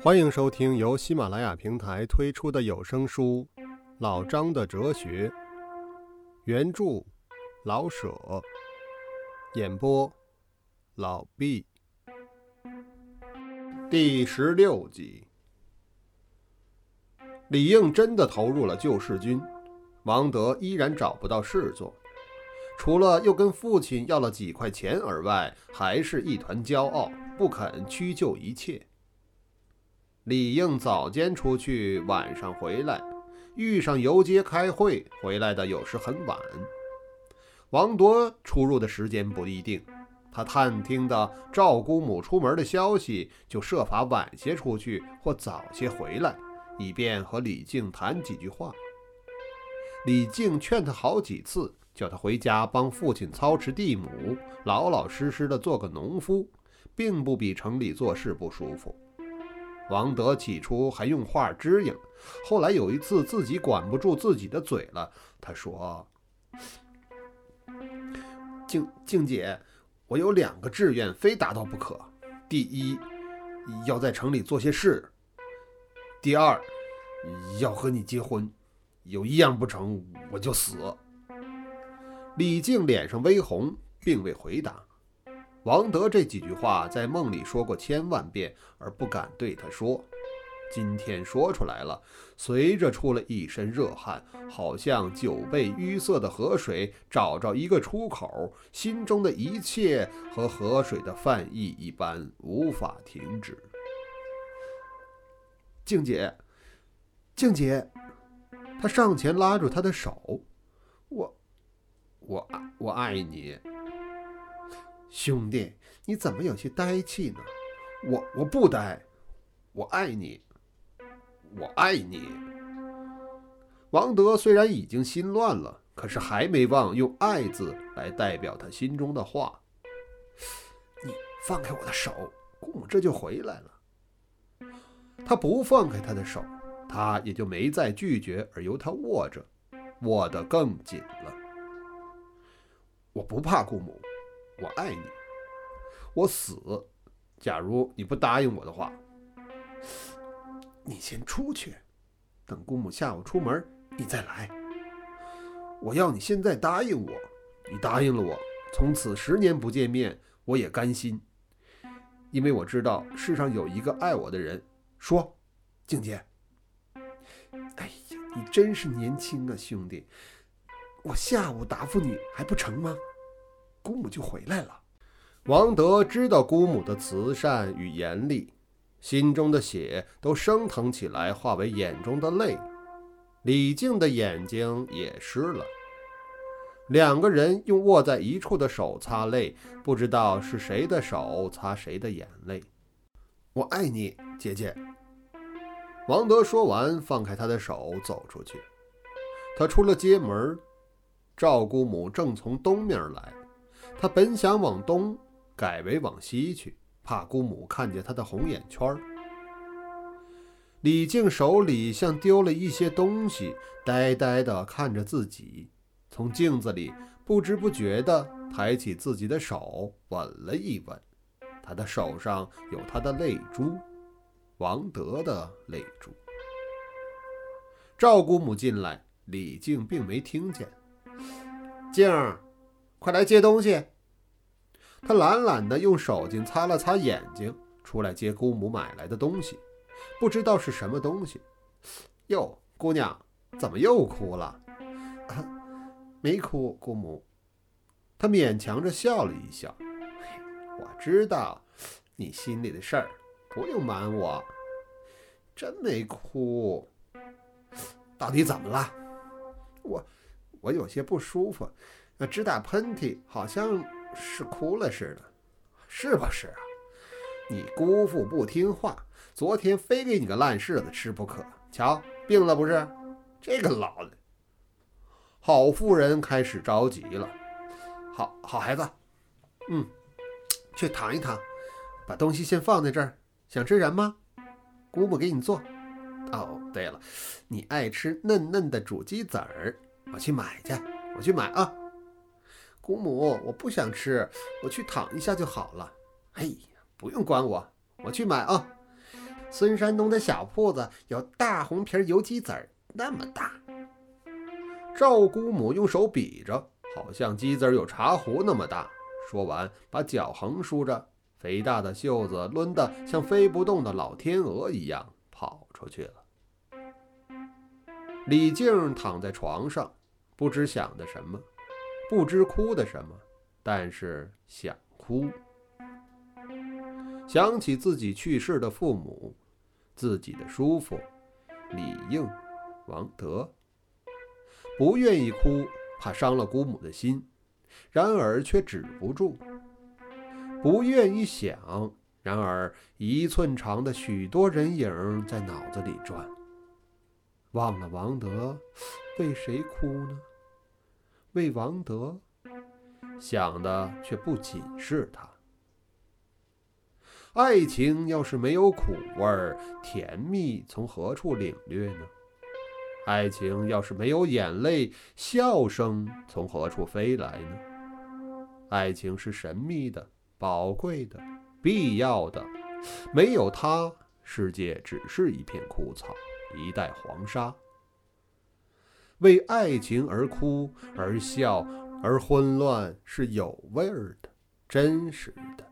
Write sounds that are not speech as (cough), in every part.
欢迎收听由喜马拉雅平台推出的有声书《老张的哲学》，原著老舍，演播老毕，第十六集。李应真的投入了救世军，王德依然找不到事做，除了又跟父亲要了几块钱而外，还是一团骄傲，不肯屈就一切。李应早间出去，晚上回来，遇上游街开会，回来的有时很晚。王铎出入的时间不一定，他探听的赵姑母出门的消息，就设法晚些出去或早些回来，以便和李靖谈几句话。李靖劝他好几次，叫他回家帮父亲操持地亩，老老实实的做个农夫，并不比城里做事不舒服。王德起初还用话支应，后来有一次自己管不住自己的嘴了，他说：“静静姐，我有两个志愿，非达到不可。第一，要在城里做些事；第二，要和你结婚。有一样不成，我就死。”李静脸上微红，并未回答。王德这几句话在梦里说过千万遍，而不敢对他说。今天说出来了，随着出了一身热汗，好像酒被淤塞的河水找着一个出口，心中的一切和河水的泛溢一般，无法停止。静姐，静姐，他上前拉住她的手，我，我爱，我爱你。兄弟，你怎么有些呆气呢？我我不呆，我爱你，我爱你。王德虽然已经心乱了，可是还没忘用“爱”字来代表他心中的话。你放开我的手，姑母这就回来了。他不放开他的手，他也就没再拒绝，而由他握着，握得更紧了。我不怕姑母。我爱你，我死。假如你不答应我的话，你先出去，等姑母下午出门，你再来。我要你现在答应我，你答应了我，从此十年不见面，我也甘心，因为我知道世上有一个爱我的人。说，静姐。哎呀，你真是年轻啊，兄弟。我下午答复你还不成吗？姑母就回来了。王德知道姑母的慈善与严厉，心中的血都升腾起来，化为眼中的泪。李靖的眼睛也湿了。两个人用握在一处的手擦泪，不知道是谁的手擦谁的眼泪。我爱你，姐姐。王德说完，放开他的手，走出去。他出了街门，赵姑母正从东面来。他本想往东，改为往西去，怕姑母看见他的红眼圈儿李靖手里像丢了一些东西，呆呆地看着自己，从镜子里不知不觉地抬起自己的手，吻了一吻。他的手上有他的泪珠，王德的泪珠。赵姑母进来，李靖并没听见。静儿。快来接东西！他懒懒地用手巾擦了擦眼睛，出来接姑母买来的东西，不知道是什么东西。哟，姑娘，怎么又哭了？(laughs) 没哭，姑母。他勉强着笑了一笑。我知道你心里的事儿，不用瞒我。真没哭。到底怎么了？我，我有些不舒服。那直打喷嚏，好像是哭了似的，是不是啊？你姑父不听话，昨天非给你个烂柿子吃不可。瞧，病了不是？这个老的，好夫人开始着急了。好好孩子，嗯，去躺一躺，把东西先放在这儿。想吃什么？姑母给你做。哦，对了，你爱吃嫩嫩的煮鸡子儿，我去买去，我去买啊。姑母，我不想吃，我去躺一下就好了。哎呀，不用管我，我去买啊。孙山东的小铺子有大红皮油鸡子儿那么大。赵姑母用手比着，好像鸡子儿有茶壶那么大。说完，把脚横竖着，肥大的袖子抡得像飞不动的老天鹅一样跑出去了。李静躺在床上，不知想的什么，不知哭的什么，但是想哭。想起自己去世的父母，自己的叔父李应、王德，不愿意哭，怕伤了姑母的心，然而却止不住；不愿意想，然而一寸长的许多人影在脑子里转。忘了王德，为谁哭呢？为王德，想的却不仅是他。爱情要是没有苦味，甜蜜从何处领略呢？爱情要是没有眼泪，笑声从何处飞来呢？爱情是神秘的、宝贵的、必要的，没有它，世界只是一片枯草，一袋黄沙。为爱情而哭、而笑、而混乱，是有味儿的、真实的。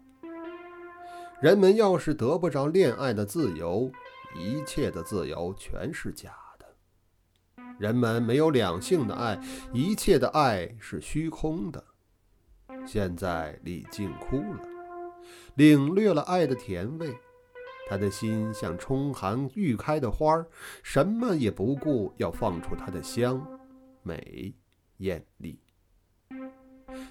人们要是得不着恋爱的自由，一切的自由全是假的。人们没有两性的爱，一切的爱是虚空的。现在李静哭了，领略了爱的甜味，他的心像春寒欲开的花儿，什么也不顾，要放出它的香、美、艳丽。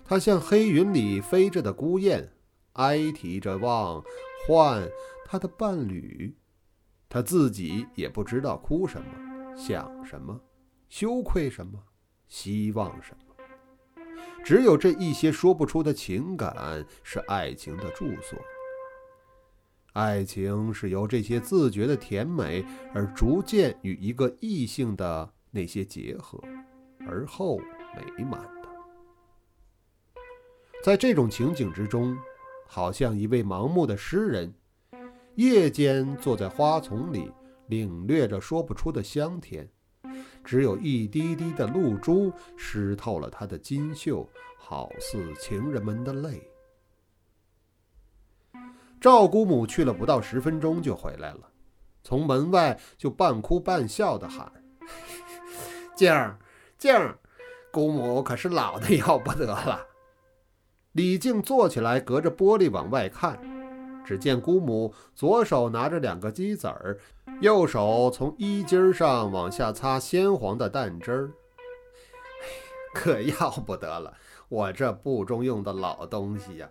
他像黑云里飞着的孤雁。哀啼着望唤他的伴侣，他自己也不知道哭什么、想什么、羞愧什么、希望什么。只有这一些说不出的情感是爱情的住所。爱情是由这些自觉的甜美而逐渐与一个异性的那些结合，而后美满的。在这种情景之中。好像一位盲目的诗人，夜间坐在花丛里，领略着说不出的香甜。只有一滴滴的露珠湿透了他的金袖，好似情人们的泪。赵姑母去了不到十分钟就回来了，从门外就半哭半笑地喊：“ (laughs) 静儿，静儿，姑母可是老的要不得了。”李静坐起来，隔着玻璃往外看，只见姑母左手拿着两个鸡子儿，右手从衣襟上往下擦鲜黄的蛋汁儿。(laughs) 可要不得了，我这不中用的老东西呀！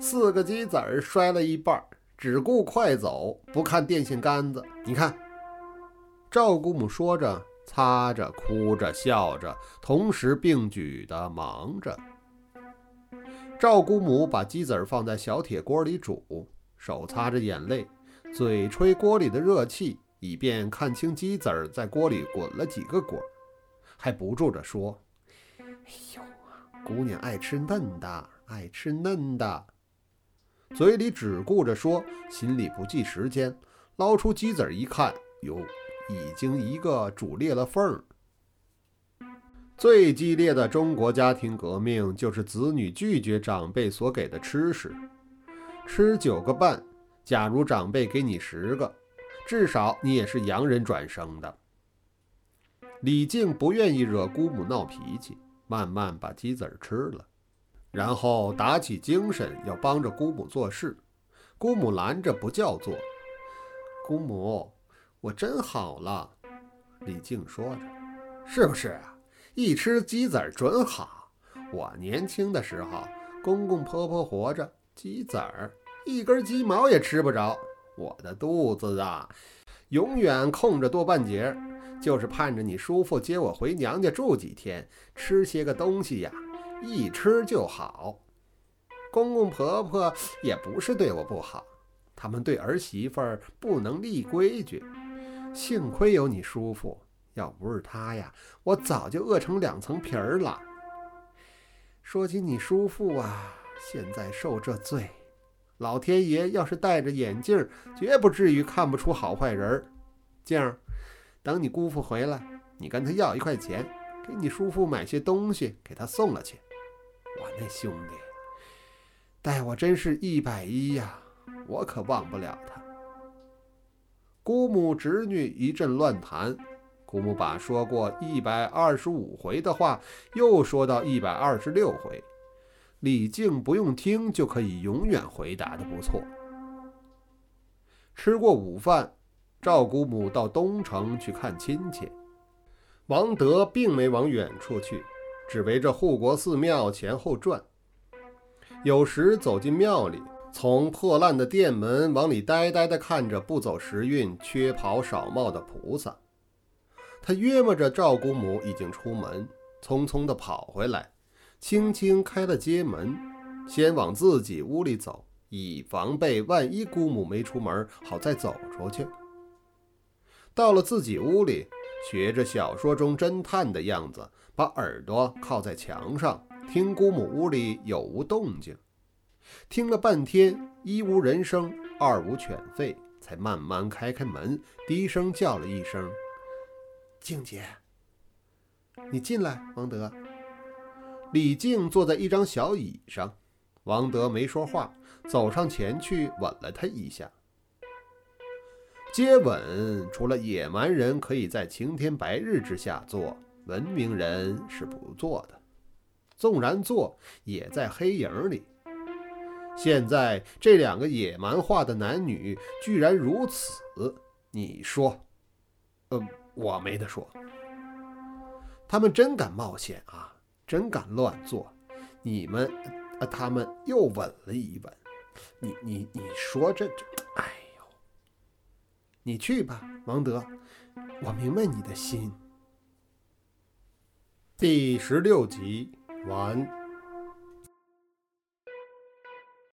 四个鸡子儿摔了一半，只顾快走，不看电线杆子。你看，赵姑母说着，擦着，哭着，笑着，同时并举的忙着。赵姑母把鸡子儿放在小铁锅里煮，手擦着眼泪，嘴吹锅里的热气，以便看清鸡子儿在锅里滚了几个滚，还不住着说：“哎呦姑娘爱吃嫩的，爱吃嫩的。”嘴里只顾着说，心里不计时间。捞出鸡子儿一看，哟，已经一个煮裂了缝儿。最激烈的中国家庭革命，就是子女拒绝长辈所给的吃食。吃九个半，假如长辈给你十个，至少你也是洋人转生的。李靖不愿意惹姑母闹脾气，慢慢把鸡子儿吃了，然后打起精神要帮着姑母做事。姑母拦着不叫做。姑母，我真好了。李靖说着，是不是啊？一吃鸡子儿准好。我年轻的时候，公公婆婆活着，鸡子儿一根鸡毛也吃不着。我的肚子啊，永远空着多半截，就是盼着你叔父接我回娘家住几天，吃些个东西呀，一吃就好。公公婆婆也不是对我不好，他们对儿媳妇儿不能立规矩。幸亏有你叔父。要不是他呀，我早就饿成两层皮儿了。说起你叔父啊，现在受这罪，老天爷要是戴着眼镜，绝不至于看不出好坏人儿。静儿，等你姑父回来，你跟他要一块钱，给你叔父买些东西，给他送了去。我那兄弟待我真是一百一呀，我可忘不了他。姑母侄女一阵乱谈，姑母把说过一百二十五回的话又说到一百二十六回。李靖不用听就可以永远回答的不错。吃过午饭，赵姑母到东城去看亲戚。王德并没往远处去，只围着护国寺庙前后转。有时走进庙里，从破烂的殿门往里呆呆地看着不走时运、缺袍少帽的菩萨。他约摸着赵姑母已经出门，匆匆地跑回来。轻轻开了街门，先往自己屋里走，以防备万一姑母没出门，好再走出去。到了自己屋里，学着小说中侦探的样子，把耳朵靠在墙上，听姑母屋里有无动静。听了半天，一无人声，二无犬吠，才慢慢开开门，低声叫了一声：“静姐，你进来，王德。”李静坐在一张小椅上，王德没说话，走上前去吻了他一下。接吻除了野蛮人可以在晴天白日之下做，文明人是不做的。纵然做，也在黑影里。现在这两个野蛮化的男女居然如此，你说？呃，我没得说。他们真敢冒险啊！真敢乱做！你们，呃，他们又吻了一吻。你你你说这这，你去吧，王德，我明白你的心。第十六集完。